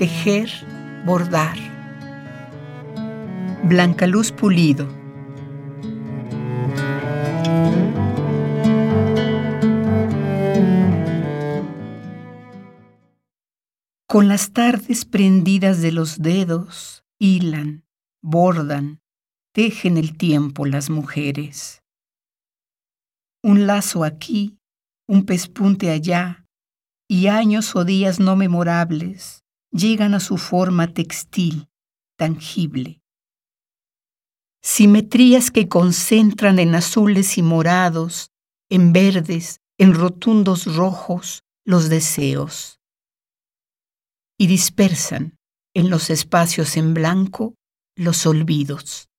tejer, bordar. Blanca Luz Pulido. Con las tardes prendidas de los dedos, hilan, bordan, tejen el tiempo las mujeres. Un lazo aquí, un pespunte allá, y años o días no memorables llegan a su forma textil, tangible. Simetrías que concentran en azules y morados, en verdes, en rotundos rojos, los deseos y dispersan en los espacios en blanco los olvidos.